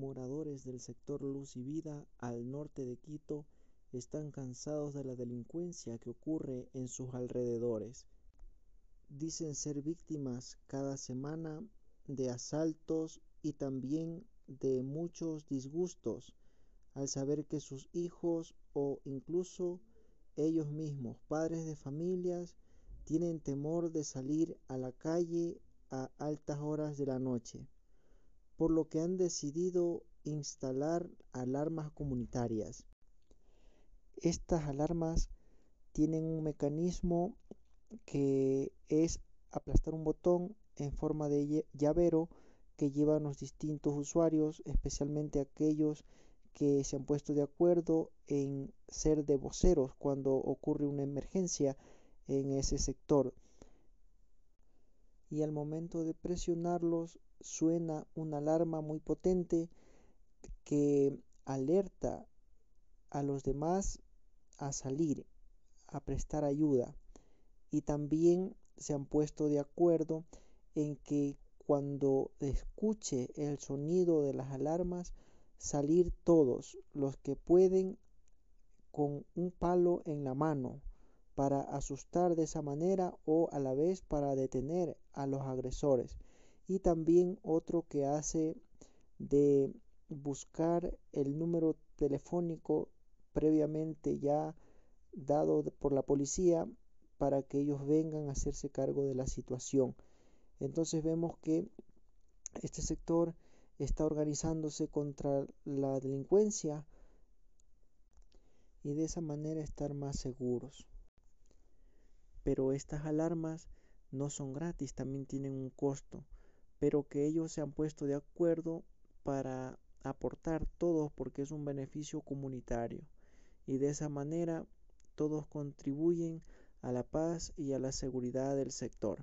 moradores del sector Luz y Vida al norte de Quito están cansados de la delincuencia que ocurre en sus alrededores. Dicen ser víctimas cada semana de asaltos y también de muchos disgustos al saber que sus hijos o incluso ellos mismos, padres de familias, tienen temor de salir a la calle a altas horas de la noche, por lo que han decidido instalar alarmas comunitarias. Estas alarmas tienen un mecanismo que es aplastar un botón en forma de llavero que llevan los distintos usuarios, especialmente aquellos que se han puesto de acuerdo en ser de voceros cuando ocurre una emergencia en ese sector. Y al momento de presionarlos suena una alarma muy potente que alerta a los demás a salir, a prestar ayuda. Y también se han puesto de acuerdo en que cuando escuche el sonido de las alarmas, salir todos los que pueden con un palo en la mano para asustar de esa manera o a la vez para detener a los agresores. Y también otro que hace de buscar el número telefónico previamente ya dado por la policía para que ellos vengan a hacerse cargo de la situación. Entonces vemos que este sector está organizándose contra la delincuencia y de esa manera estar más seguros. Pero estas alarmas no son gratis, también tienen un costo, pero que ellos se han puesto de acuerdo para aportar todos porque es un beneficio comunitario y de esa manera todos contribuyen a la paz y a la seguridad del sector.